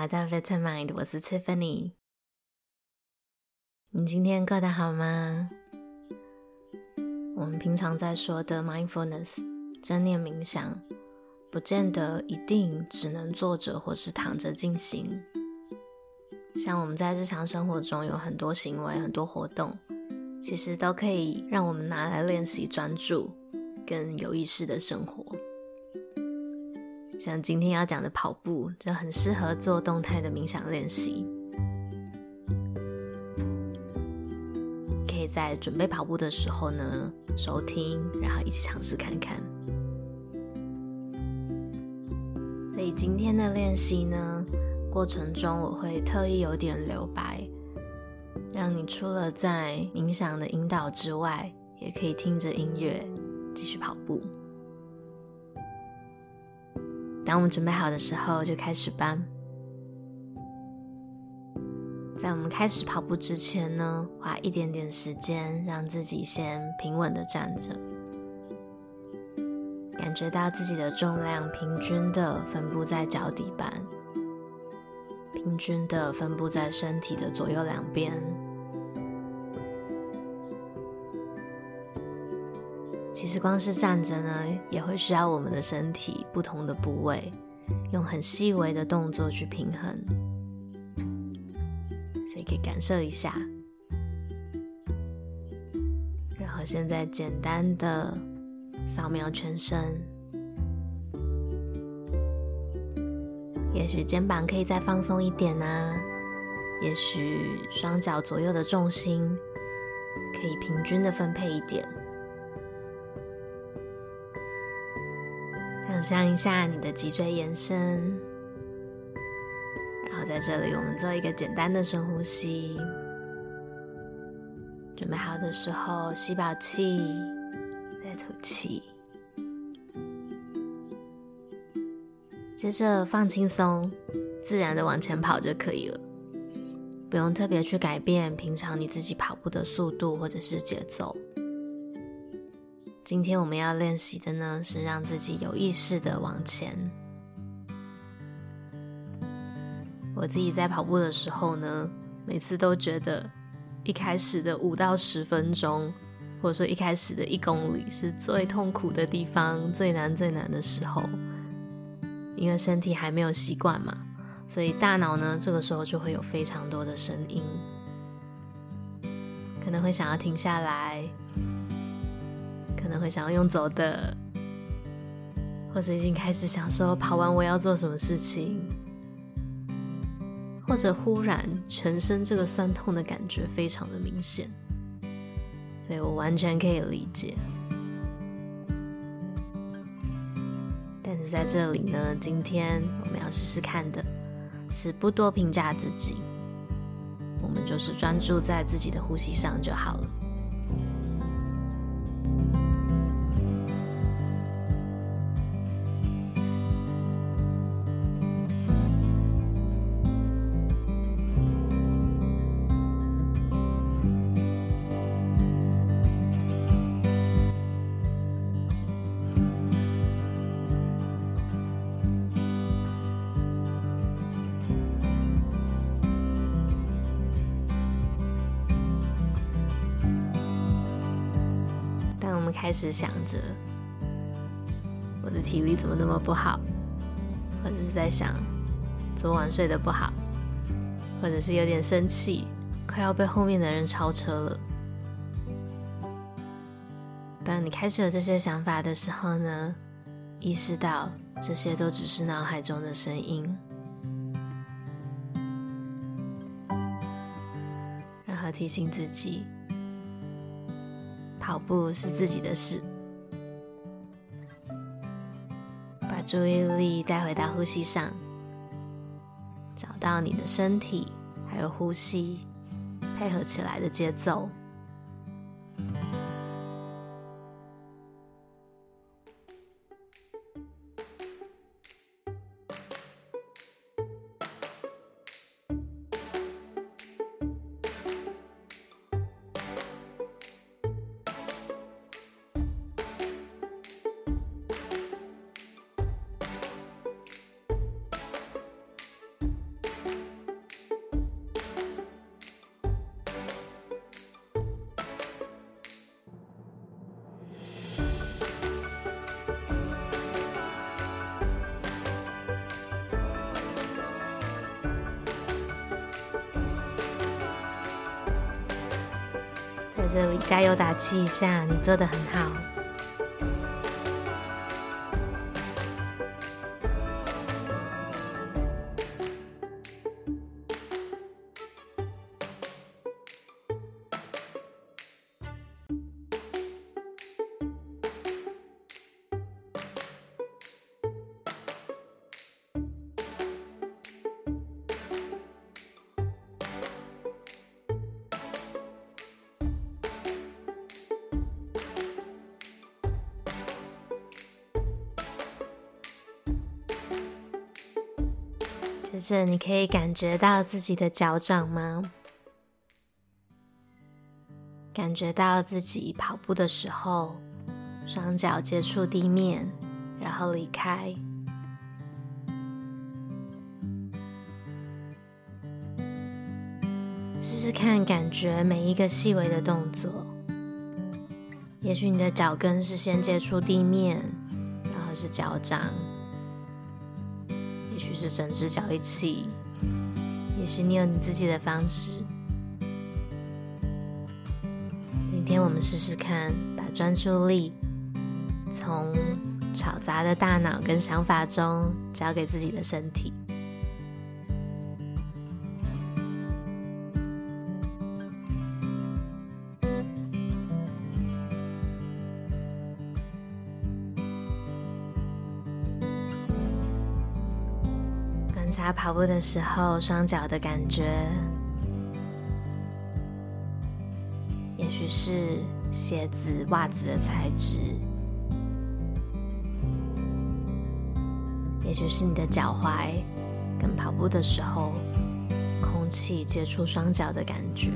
来到 Vitamind，我是 Tiffany。你今天过得好吗？我们平常在说的 mindfulness 正念冥想，不见得一定只能坐着或是躺着进行。像我们在日常生活中有很多行为、很多活动，其实都可以让我们拿来练习专注跟有意识的生活。像今天要讲的跑步，就很适合做动态的冥想练习。可以在准备跑步的时候呢，收听，然后一起尝试看看。所以今天的练习呢，过程中我会特意有点留白，让你除了在冥想的引导之外，也可以听着音乐继续跑步。当我们准备好的时候，就开始吧。在我们开始跑步之前呢，花一点点时间，让自己先平稳的站着，感觉到自己的重量平均的分布在脚底板，平均的分布在身体的左右两边。其实光是站着呢，也会需要我们的身体不同的部位，用很细微的动作去平衡，所以可以感受一下。然后现在简单的扫描全身，也许肩膀可以再放松一点啊，也许双脚左右的重心可以平均的分配一点。想象一下你的脊椎延伸，然后在这里我们做一个简单的深呼吸。准备好的时候，吸饱气，再吐气。接着放轻松，自然的往前跑就可以了，不用特别去改变平常你自己跑步的速度或者是节奏。今天我们要练习的呢，是让自己有意识的往前。我自己在跑步的时候呢，每次都觉得一开始的五到十分钟，或者说一开始的一公里是最痛苦的地方，最难最难的时候，因为身体还没有习惯嘛，所以大脑呢，这个时候就会有非常多的声音，可能会想要停下来。可能会想要用走的，或者已经开始想说跑完我要做什么事情，或者忽然全身这个酸痛的感觉非常的明显，所以我完全可以理解。但是在这里呢，今天我们要试试看的是不多评价自己，我们就是专注在自己的呼吸上就好了。开始想着我的体力怎么那么不好，或者是在想昨晚睡得不好，或者是有点生气，快要被后面的人超车了。当你开始有这些想法的时候呢，意识到这些都只是脑海中的声音，然后提醒自己。跑步是自己的事，把注意力带回到呼吸上，找到你的身体还有呼吸配合起来的节奏。这里加油打气一下，你做的很好。接着，你可以感觉到自己的脚掌吗？感觉到自己跑步的时候，双脚接触地面，然后离开。试试看，感觉每一个细微的动作。也许你的脚跟是先接触地面，然后是脚掌。是整只脚一起，也许你有你自己的方式。今天我们试试看，把专注力从吵杂的大脑跟想法中交给自己的身体。跑步的时候，双脚的感觉，也许是鞋子、袜子的材质，也许是你的脚踝跟跑步的时候，空气接触双脚的感觉。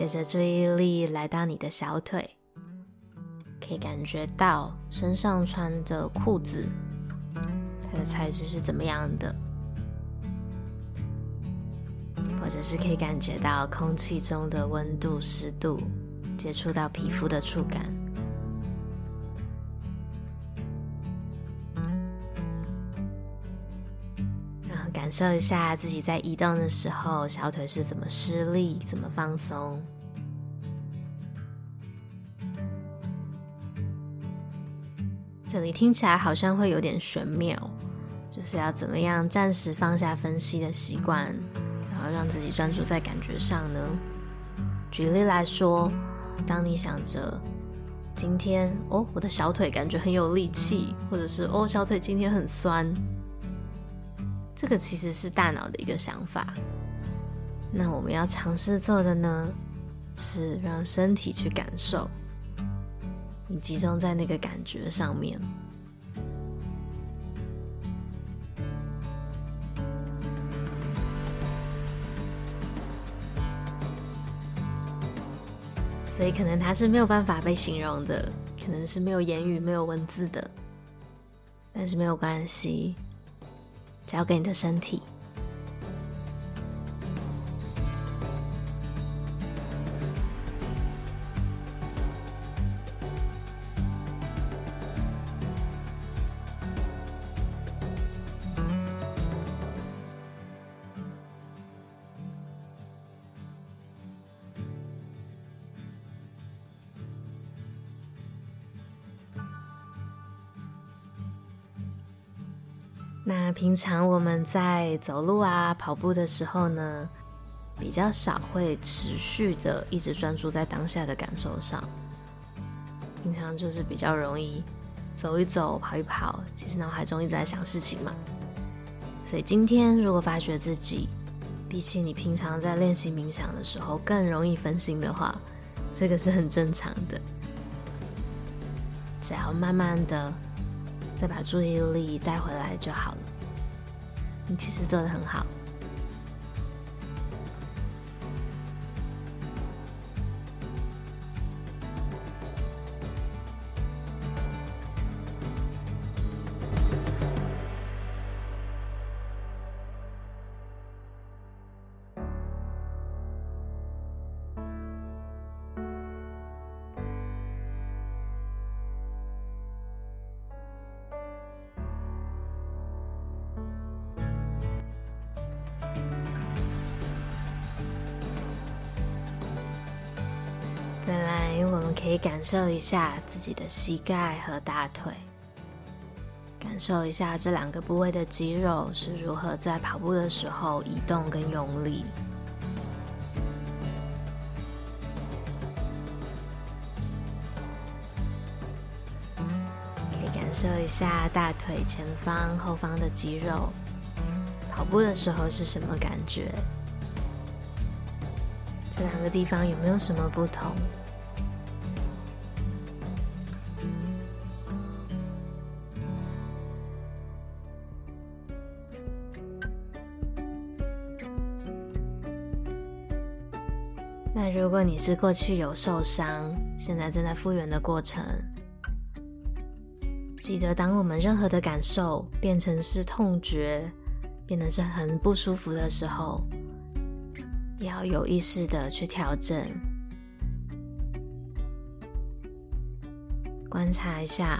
接着注意力来到你的小腿，可以感觉到身上穿的裤子，它的材质是怎么样的，或者是可以感觉到空气中的温度、湿度，接触到皮肤的触感，感受一下自己在移动的时候，小腿是怎么施力、怎么放松。这里听起来好像会有点玄妙，就是要怎么样暂时放下分析的习惯，然后让自己专注在感觉上呢？举例来说，当你想着今天哦，我的小腿感觉很有力气，或者是哦，小腿今天很酸。这个其实是大脑的一个想法。那我们要尝试做的呢，是让身体去感受，你集中在那个感觉上面。所以可能它是没有办法被形容的，可能是没有言语、没有文字的，但是没有关系。交给你的身体。平常我们在走路啊、跑步的时候呢，比较少会持续的一直专注在当下的感受上。平常就是比较容易走一走、跑一跑，其实脑海中一直在想事情嘛。所以今天如果发觉自己比起你平常在练习冥想的时候更容易分心的话，这个是很正常的。只要慢慢的再把注意力带回来就好了。你其实做得很好。可以感受一下自己的膝盖和大腿，感受一下这两个部位的肌肉是如何在跑步的时候移动跟用力。可以感受一下大腿前方、后方的肌肉，跑步的时候是什么感觉？这两个地方有没有什么不同？那如果你是过去有受伤，现在正在复原的过程，记得当我们任何的感受变成是痛觉，变得是很不舒服的时候，也要有意识的去调整，观察一下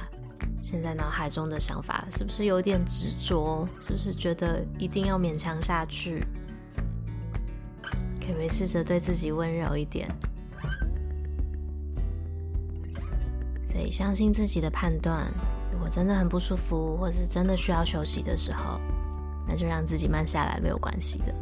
现在脑海中的想法是不是有点执着，是不是觉得一定要勉强下去？可不可以试着对自己温柔一点？所以相信自己的判断。如果真的很不舒服，或是真的需要休息的时候，那就让自己慢下来，没有关系的。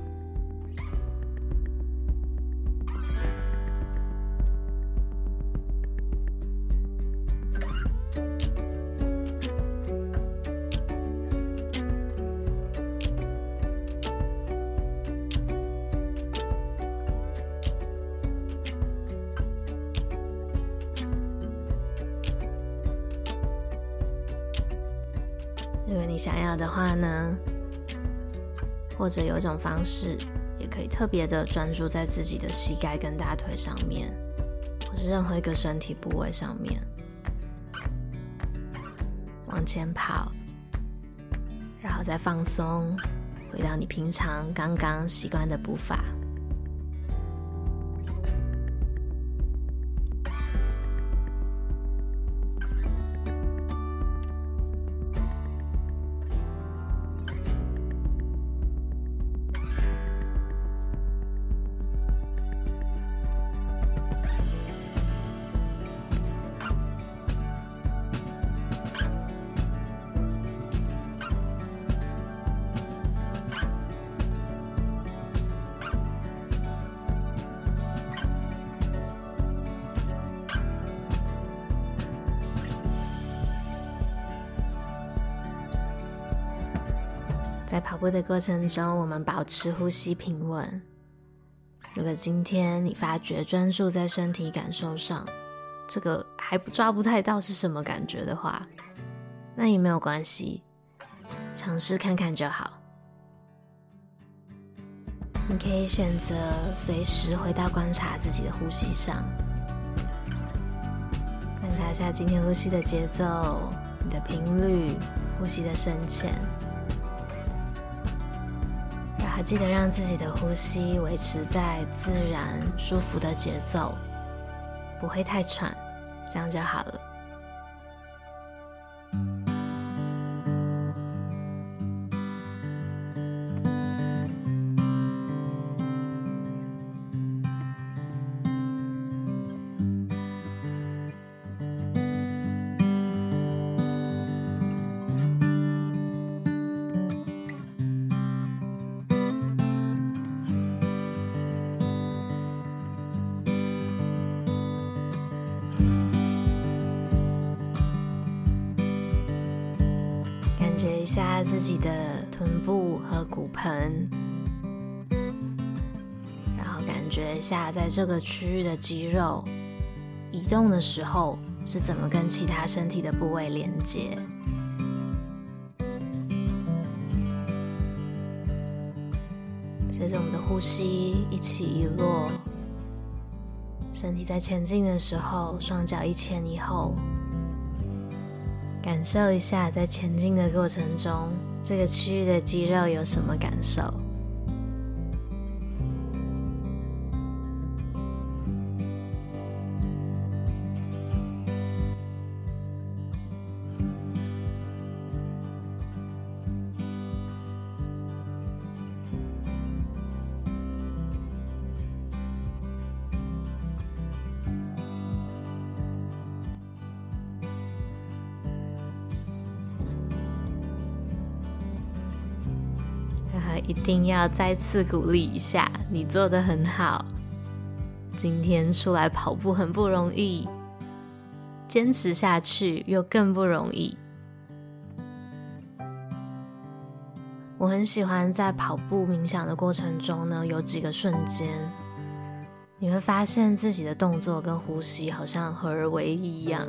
想要的话呢，或者有一种方式，也可以特别的专注在自己的膝盖跟大腿上面，或是任何一个身体部位上面，往前跑，然后再放松，回到你平常刚刚习惯的步伐。步的过程中，我们保持呼吸平稳。如果今天你发觉专注在身体感受上，这个还抓不太到是什么感觉的话，那也没有关系，尝试看看就好。你可以选择随时回到观察自己的呼吸上，观察一下今天呼吸的节奏、你的频率、呼吸的深浅。记得让自己的呼吸维持在自然舒服的节奏，不会太喘，这样就好了。觉一下自己的臀部和骨盆，然后感觉一下在这个区域的肌肉移动的时候是怎么跟其他身体的部位连接。随着我们的呼吸一起一落，身体在前进的时候，双脚一前一后。感受一下，在前进的过程中，这个区域的肌肉有什么感受？一定要再次鼓励一下，你做得很好。今天出来跑步很不容易，坚持下去又更不容易。我很喜欢在跑步冥想的过程中呢，有几个瞬间，你会发现自己的动作跟呼吸好像合而为一一样，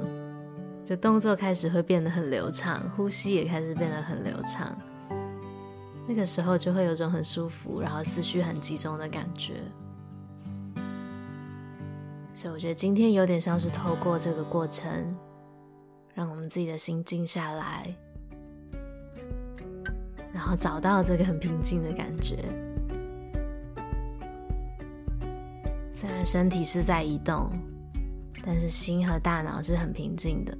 就动作开始会变得很流畅，呼吸也开始变得很流畅。那个时候就会有种很舒服，然后思绪很集中的感觉。所以我觉得今天有点像是透过这个过程，让我们自己的心静下来，然后找到这个很平静的感觉。虽然身体是在移动，但是心和大脑是很平静的。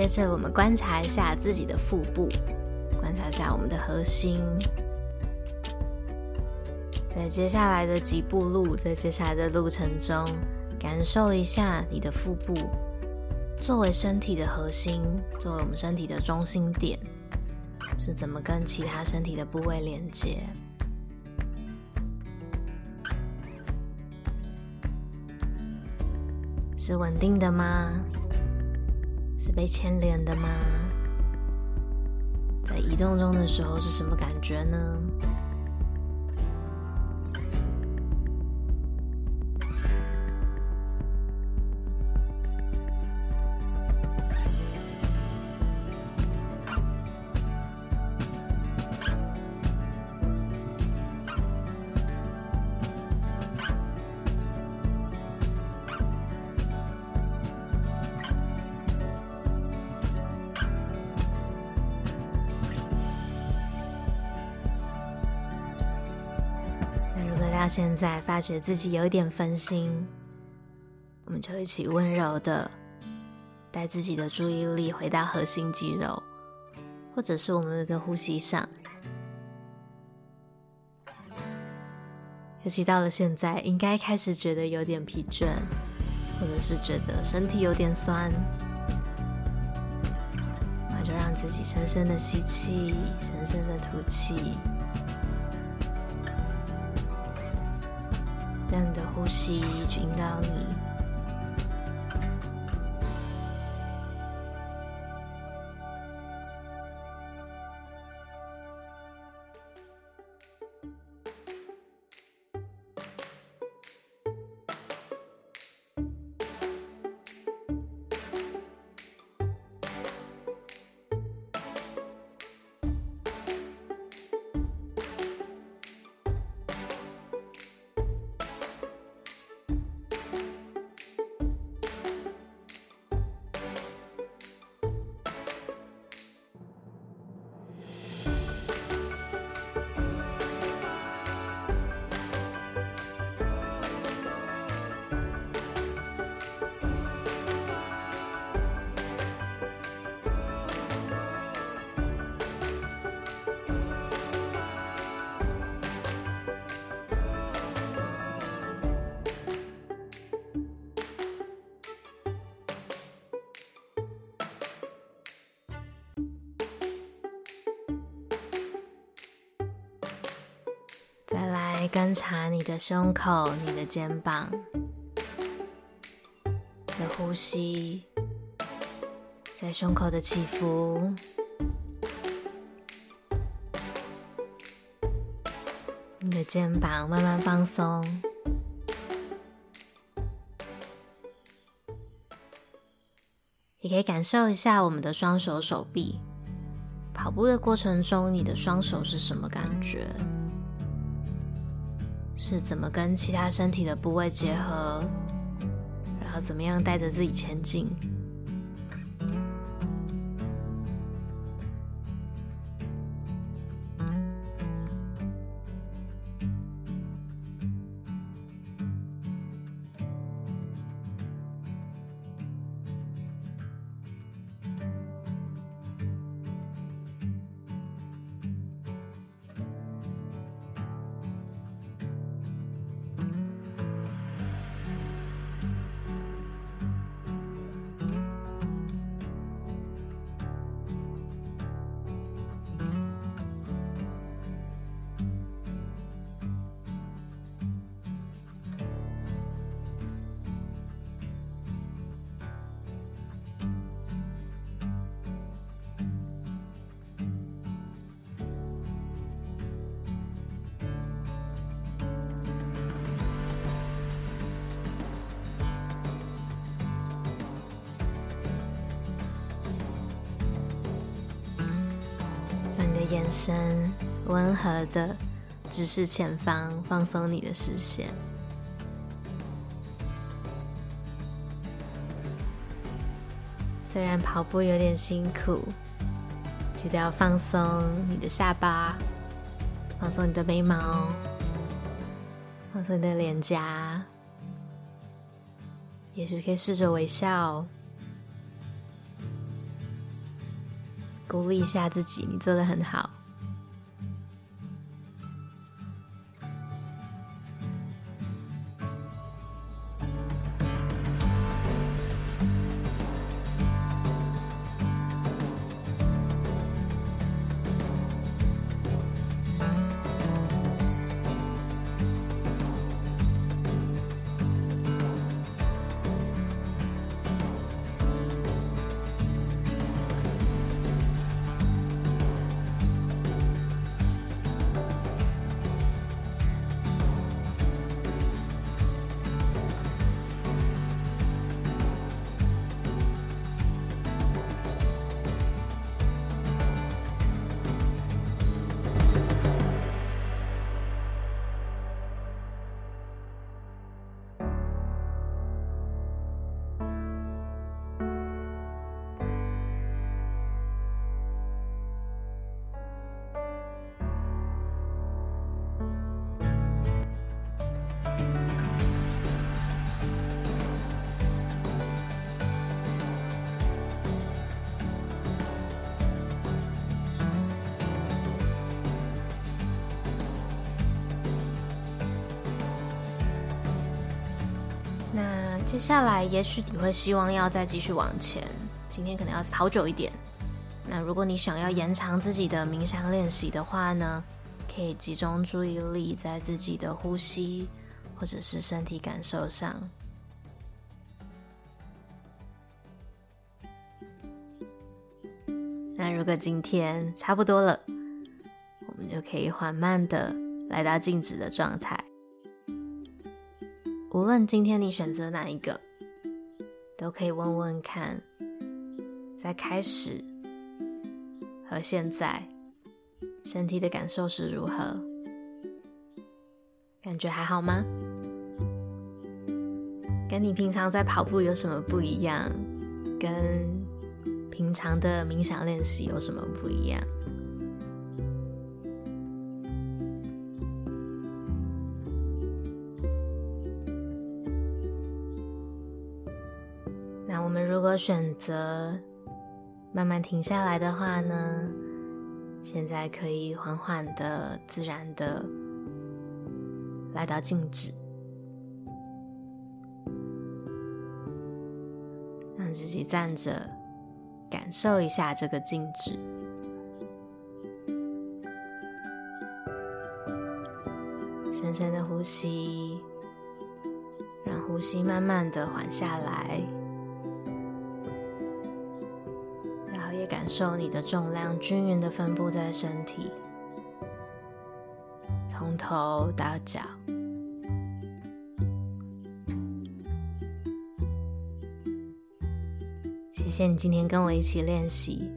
接着，我们观察一下自己的腹部，观察一下我们的核心。在接下来的几步路，在接下来的路程中，感受一下你的腹部作为身体的核心，作为我们身体的中心点，是怎么跟其他身体的部位连接？是稳定的吗？被牵连的吗？在移动中的时候是什么感觉呢？在，发觉自己有一点分心，我们就一起温柔的带自己的注意力回到核心肌肉，或者是我们的呼吸上。尤其到了现在，应该开始觉得有点疲倦，或者是觉得身体有点酸，那就让自己深深的吸气，深深的吐气。让你的呼吸引导你。观察你的胸口、你的肩膀的呼吸，在胸口的起伏，你的肩膀慢慢放松。也可以感受一下我们的双手手臂。跑步的过程中，你的双手是什么感觉？是怎么跟其他身体的部位结合？然后怎么样带着自己前进？眼神温和的直视前方，放松你的视线。虽然跑步有点辛苦，记得要放松你的下巴，放松你的眉毛，放松你的脸颊。也许可以试着微笑。鼓励一下自己，你做的很好。接下来，也许你会希望要再继续往前。今天可能要跑久一点。那如果你想要延长自己的冥想练习的话呢，可以集中注意力在自己的呼吸或者是身体感受上。那如果今天差不多了，我们就可以缓慢的来到静止的状态。无论今天你选择哪一个，都可以问问看，在开始和现在，身体的感受是如何？感觉还好吗？跟你平常在跑步有什么不一样？跟平常的冥想练习有什么不一样？那我们如果选择慢慢停下来的话呢，现在可以缓缓的、自然的来到静止，让自己站着，感受一下这个静止。深深的呼吸，让呼吸慢慢的缓下来，受你的重量均匀的分布在身体，从头到脚。谢谢你今天跟我一起练习，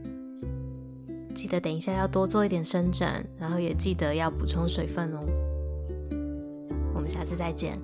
记得等一下要多做一点伸展，然后也记得要补充水分哦。我们下次再见。